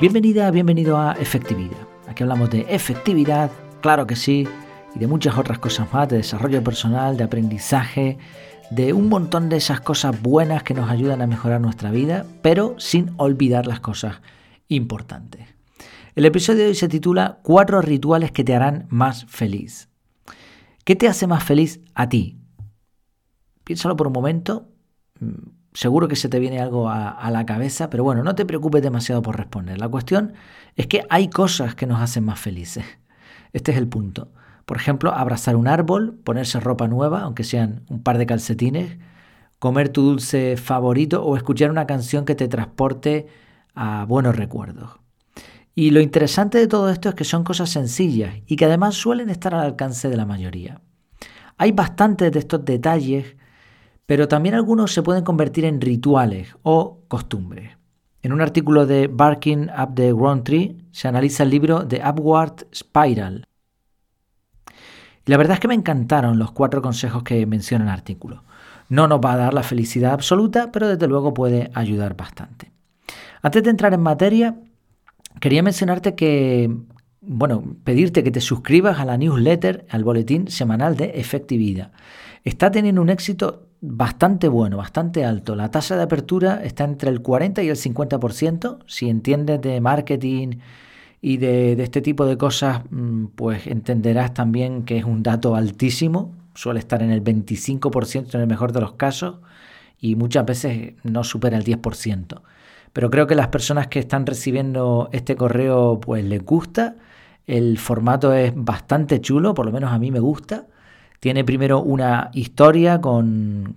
Bienvenida, bienvenido a Efectividad. Aquí hablamos de efectividad, claro que sí, y de muchas otras cosas más, de desarrollo personal, de aprendizaje, de un montón de esas cosas buenas que nos ayudan a mejorar nuestra vida, pero sin olvidar las cosas importantes. El episodio de hoy se titula Cuatro rituales que te harán más feliz. ¿Qué te hace más feliz a ti? Piénsalo por un momento seguro que se te viene algo a, la cabeza, pero bueno, no te preocupes demasiado por responder. La cuestión es que hay cosas que nos hacen más felices. Este es el punto. Por ejemplo, abrazar un árbol, ponerse ropa nueva, aunque sean un par de calcetines, comer tu dulce favorito o escuchar una canción que te transporte a buenos recuerdos. Y lo interesante de todo esto es que son cosas sencillas y que además suelen estar al alcance de la mayoría. Hay bastantes de estos detalles pero también algunos se pueden convertir en rituales o costumbres. En un artículo de Barking Up the Ground Tree se analiza el libro The Upward Spiral. Y la verdad es que me encantaron los cuatro consejos que menciona el artículo. No nos va a dar la felicidad absoluta, pero desde luego puede ayudar bastante. Antes de entrar en materia, quería mencionarte que, bueno, pedirte que te suscribas a la newsletter, al boletín semanal de efectividad. Está teniendo un éxito bastante bueno, bastante alto. La tasa de apertura está entre el 40 y el 50%. Si entiendes de marketing y de, este tipo de cosas, mm, pues entenderás también que es un dato altísimo. Suele estar en el 25% en el mejor de los casos y muchas veces no supera el 10%. Pero creo que las personas que están recibiendo este correo pues les gusta. El formato es bastante chulo, por lo menos a mí me gusta. Tiene primero una historia con,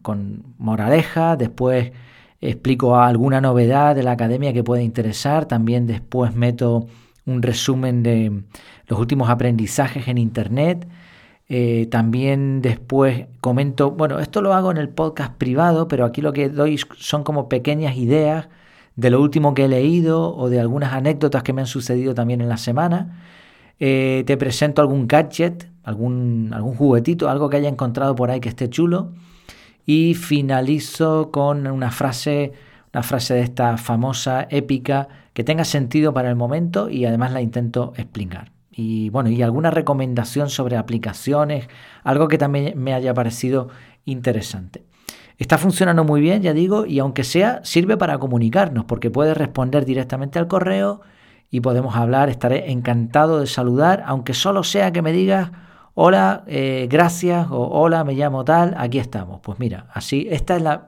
moraleja, después explico alguna novedad de la academia que puede interesar, también después meto un resumen de los últimos aprendizajes en Internet. Eh, también después comento, bueno, esto lo hago en el podcast privado, pero aquí lo que doy son como pequeñas ideas de lo último que he leído o de algunas anécdotas que me han sucedido también en la semana. Eh, te presento algún gadget algún, algún juguetito, algo que haya encontrado por ahí que esté chulo. Y finalizo con una frase, una frase de esta famosa, épica, que tenga sentido para el momento y además la intento explicar. Y bueno, y alguna recomendación sobre aplicaciones, algo que también me haya parecido interesante. Está funcionando muy bien, ya digo, y aunque sea, sirve para comunicarnos, porque puedes responder directamente al correo y podemos hablar. Estaré encantado de saludar, aunque solo sea que me digas hola, eh, gracias o hola, me llamo tal, aquí estamos. Pues mira, así, esta es la...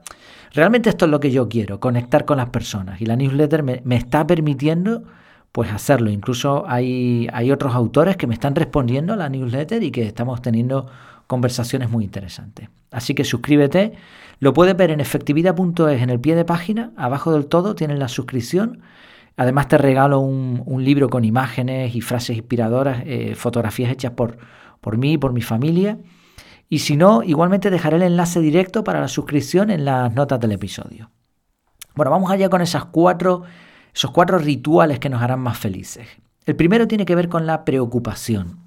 Realmente esto es lo que yo quiero, conectar con las personas y la newsletter me, está permitiendo pues hacerlo. Incluso hay, hay otros autores que me están respondiendo a la newsletter y que estamos teniendo conversaciones muy interesantes. Así que suscríbete. Lo puedes ver en efectividad.es en el pie de página. Abajo del todo tienes la suscripción. Además te regalo un, libro con imágenes y frases inspiradoras, eh, fotografías hechas por, por mí y por mi familia. Y si no, igualmente dejaré el enlace directo para la suscripción en las notas del episodio. Bueno, vamos allá con esas cuatro, esos cuatro rituales que nos harán más felices. El primero tiene que ver con la preocupación.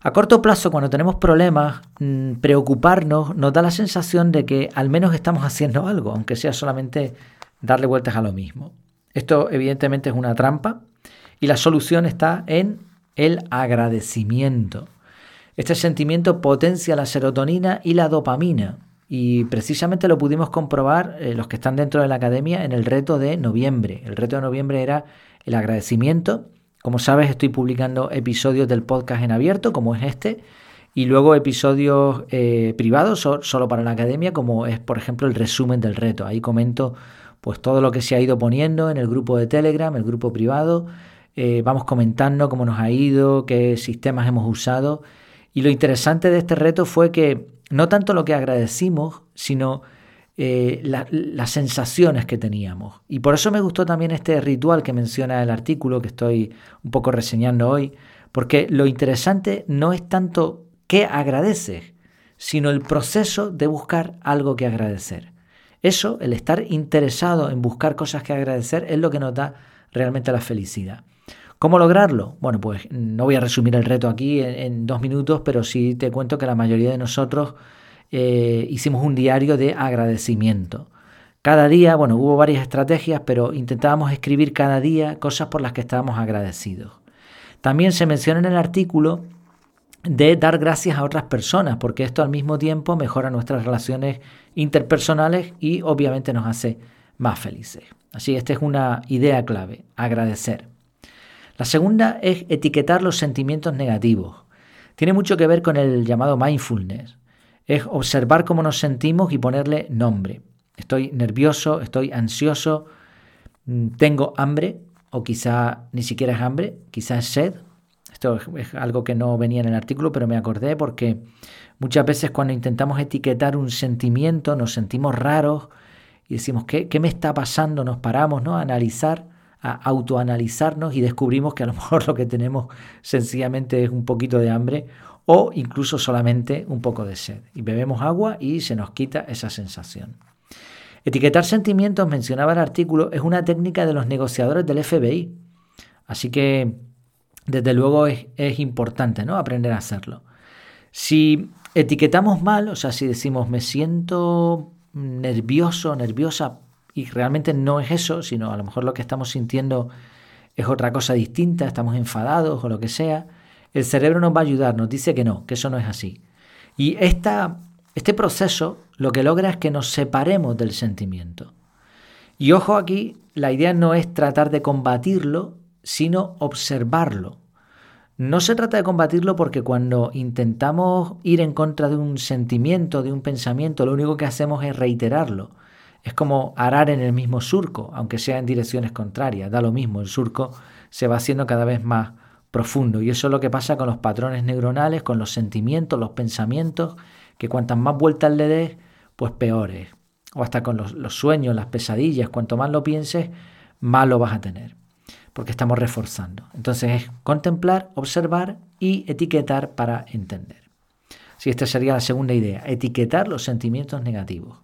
A corto plazo, cuando tenemos problemas, mm, preocuparnos nos da la sensación de que al menos estamos haciendo algo, aunque sea solamente darle vueltas a lo mismo. Esto evidentemente es una trampa y la solución está en el agradecimiento. Este sentimiento potencia la serotonina y la dopamina. Y precisamente lo pudimos comprobar eh, los que están dentro de la academia en el reto de noviembre. El reto de noviembre era el agradecimiento. Como sabes, estoy publicando episodios del podcast en abierto, como es este, y luego episodios eh, privados solo para la academia, como es, por ejemplo, el resumen del reto. Ahí comento pues todo lo que se ha ido poniendo en el grupo de Telegram, el grupo privado. Eh, vamos comentando cómo nos ha ido, qué sistemas hemos usado y lo interesante de este reto fue que no tanto lo que agradecimos, sino eh, las sensaciones que teníamos. Y por eso me gustó también este ritual que menciona el artículo que estoy un poco reseñando hoy, porque lo interesante no es tanto qué agradeces, sino el proceso de buscar algo que agradecer. Eso, el estar interesado en buscar cosas que agradecer, es lo que nos da realmente la felicidad. ¿Cómo lograrlo? Bueno, pues no voy a resumir el reto aquí en, dos minutos, pero sí te cuento que la mayoría de nosotros eh, hicimos un diario de agradecimiento. Cada día, bueno, hubo varias estrategias, pero intentábamos escribir cada día cosas por las que estábamos agradecidos. También se menciona en el artículo de dar gracias a otras personas, porque esto al mismo tiempo mejora nuestras relaciones interpersonales y obviamente nos hace más felices. Así, esta es una idea clave, agradecer. La segunda es etiquetar los sentimientos negativos. Tiene mucho que ver con el llamado mindfulness. Es observar cómo nos sentimos y ponerle nombre. Estoy nervioso, estoy ansioso, mm, tengo hambre, o quizá ni siquiera es hambre, quizá es sed. Esto es algo que no venía en el artículo, pero me acordé porque muchas veces cuando intentamos etiquetar un sentimiento nos sentimos raros y decimos, ¿qué, qué me está pasando? Nos paramos ¿no? a analizar, a autoanalizarnos y descubrimos que a lo mejor lo que tenemos sencillamente es un poquito de hambre o incluso solamente un poco de sed. Y bebemos agua y se nos quita esa sensación. Etiquetar sentimientos, mencionaba el artículo, es una técnica de los negociadores del FBI. Así que, desde luego, es, importante ¿no? aprender a hacerlo. Si etiquetamos mal, o sea, si decimos me siento nervioso, nerviosa, y realmente no es eso, sino a lo mejor lo que estamos sintiendo es otra cosa distinta, estamos enfadados o lo que sea, el cerebro nos va a ayudar, nos dice que no, que eso no es así. Y esta este proceso lo que logra es que nos separemos del sentimiento. Y ojo aquí, la idea no es tratar de combatirlo, sino observarlo. No se trata de combatirlo porque cuando intentamos ir en contra de un sentimiento, de un pensamiento, lo único que hacemos es reiterarlo. Es como arar en el mismo surco, aunque sea en direcciones contrarias. Da lo mismo, el surco se va haciendo cada vez más profundo. Y eso es lo que pasa con los patrones neuronales, con los sentimientos, los pensamientos que cuantas más vueltas le des, pues peores. O hasta con los, sueños, las pesadillas, cuanto más lo pienses, más lo vas a tener. Porque estamos reforzando. Entonces es contemplar, observar y etiquetar para entender. Sí, esta sería la segunda idea, etiquetar los sentimientos negativos.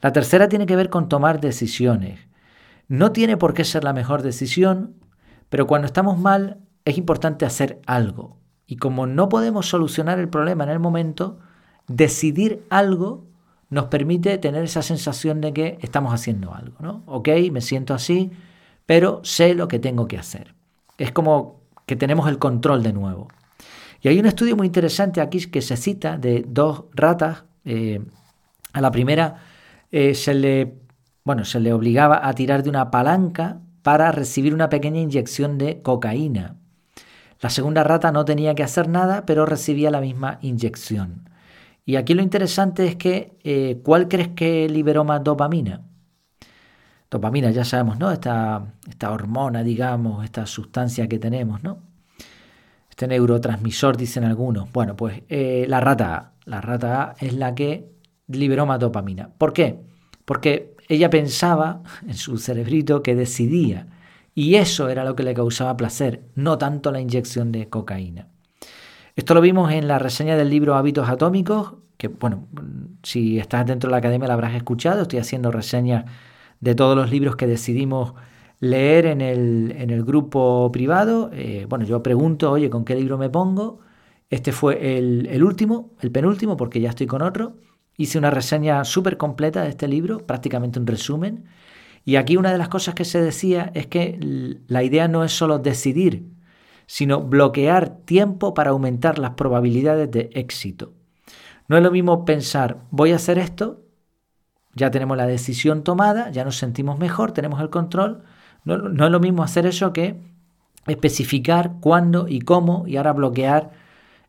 La tercera tiene que ver con tomar decisiones. No tiene por qué ser la mejor decisión, pero cuando estamos mal es importante hacer algo. Y como no podemos solucionar el problema en el momento, decidir algo nos permite tener esa sensación de que estamos haciendo algo, ¿no? Ok, me siento así, pero sé lo que tengo que hacer. Es como que tenemos el control de nuevo. Y hay un estudio muy interesante aquí que se cita de dos ratas. Eh, a la primera eh, se, le, bueno, se le obligaba a tirar de una palanca para recibir una pequeña inyección de cocaína. La segunda rata no tenía que hacer nada, pero recibía la misma inyección. Y aquí lo interesante es que, eh, ¿cuál crees que liberó más dopamina? Dopamina, ya sabemos, ¿no? Esta, esta hormona, digamos, esta sustancia que tenemos, ¿no? Este neurotransmisor, dicen algunos. Bueno, pues eh, la rata A. La rata A es la que liberó más dopamina. ¿Por qué? Porque ella pensaba en su cerebrito que decidía. Y eso era lo que le causaba placer, no tanto la inyección de cocaína. Esto lo vimos en la reseña del libro Hábitos Atómicos, que bueno, si estás dentro de la academia la habrás escuchado, estoy haciendo reseñas de todos los libros que decidimos leer en el, grupo privado. Eh, bueno, yo pregunto, oye, ¿con qué libro me pongo? Este fue el, el último, el penúltimo, porque ya estoy con otro. Hice una reseña súper completa de este libro, prácticamente un resumen. Y aquí una de las cosas que se decía es que la idea no es solo decidir sino bloquear tiempo para aumentar las probabilidades de éxito. No es lo mismo pensar, voy a hacer esto, ya tenemos la decisión tomada, ya nos sentimos mejor, tenemos el control. No, es lo mismo hacer eso que especificar cuándo y cómo y ahora bloquear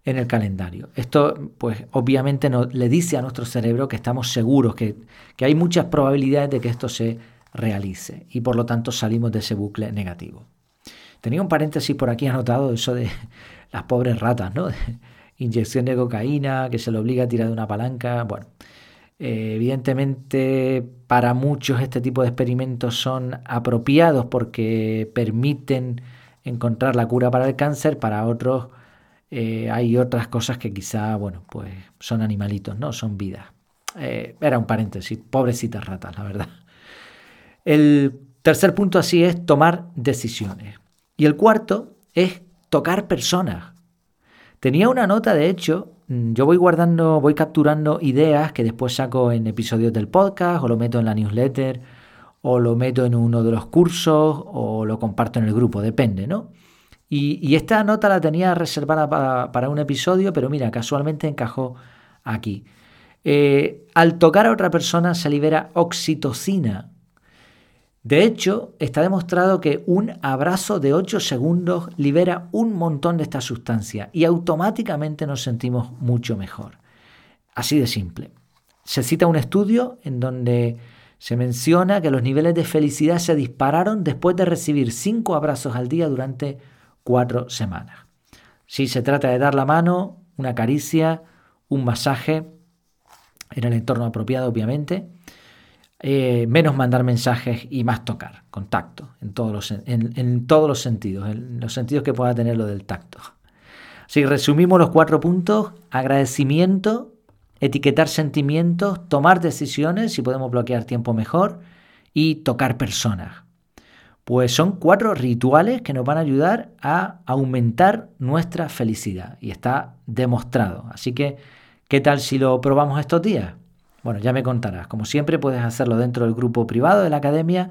en el calendario. Esto, pues, obviamente le dice a nuestro cerebro que estamos seguros, que, que hay muchas probabilidades de que esto se realice y por lo tanto salimos de ese bucle negativo. Tenía un paréntesis por aquí anotado, eso de las pobres ratas, ¿no? Inyección de cocaína, que se le obliga a tirar de una palanca. Bueno, eh, evidentemente para muchos este tipo de experimentos son apropiados porque permiten encontrar la cura para el cáncer, para otros eh, hay otras cosas que quizá, bueno, pues son animalitos, ¿no? Son vidas. Eh, era un paréntesis, pobrecitas ratas, la verdad. El tercer punto así es tomar decisiones. Y el cuarto es tocar personas. Tenía una nota, de hecho, mm, yo voy guardando, voy capturando ideas que después saco en episodios del podcast o lo meto en la newsletter o lo meto en uno de los cursos o lo comparto en el grupo, depende, ¿no? Y, esta nota la tenía reservada para, un episodio, pero mira, casualmente encajó aquí. Eh, al tocar a otra persona se libera oxitocina. De hecho, está demostrado que un abrazo de 8 segundos libera un montón de esta sustancia y automáticamente nos sentimos mucho mejor. Así de simple. Se cita un estudio en donde se menciona que los niveles de felicidad se dispararon después de recibir 5 abrazos al día durante 4 semanas. Si se trata de dar la mano, una caricia, un masaje, en el entorno apropiado, obviamente. Eh, menos mandar mensajes y más tocar, contacto, en todos los, en, todos los sentidos, en los sentidos que pueda tener lo del tacto. Si resumimos los cuatro puntos, agradecimiento, etiquetar sentimientos, tomar decisiones, si podemos bloquear tiempo mejor, y tocar personas. Pues son cuatro rituales que nos van a ayudar a aumentar nuestra felicidad y está demostrado. Así que ¿Qué tal si lo probamos estos días? Bueno, ya me contarás. Como siempre, puedes hacerlo dentro del grupo privado de la academia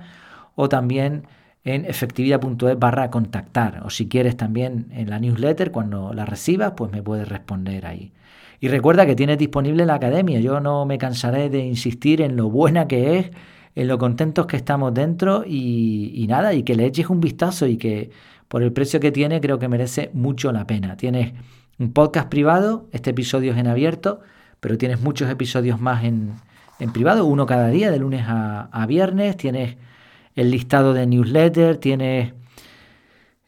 o también en efectividad.es barra contactar. O si quieres también en la newsletter, cuando la recibas, pues me puedes responder ahí. Y recuerda que tienes disponible la academia. Yo no me cansaré de insistir en lo buena que es, en lo contentos que estamos dentro y, nada, y que le eches un vistazo y que por el precio que tiene creo que merece mucho la pena. Tienes un podcast privado, este episodio es en abierto, pero tienes muchos episodios más en, privado, uno cada día, de lunes a, viernes, tienes el listado de newsletter, tienes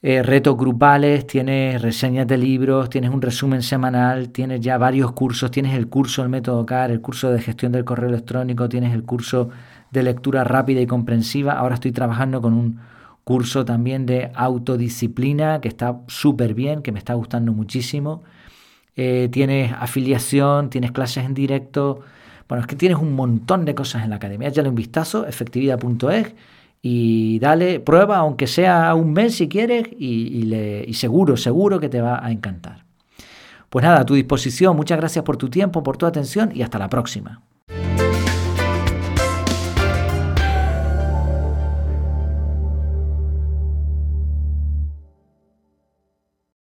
eh, retos grupales, tienes reseñas de libros, tienes un resumen semanal, tienes ya varios cursos, tienes el curso del método CAR, el curso de gestión del correo electrónico, tienes el curso de lectura rápida y comprensiva, ahora estoy trabajando con un curso también de autodisciplina que está súper bien, que me está gustando muchísimo. Eh, tienes afiliación, tienes clases en directo. Bueno, es que tienes un montón de cosas en la academia. Échale un vistazo, efectividad.es y dale prueba, aunque sea un mes si quieres, y, y seguro, seguro que te va a encantar. Pues nada, a tu disposición. Muchas gracias por tu tiempo, por tu atención y hasta la próxima.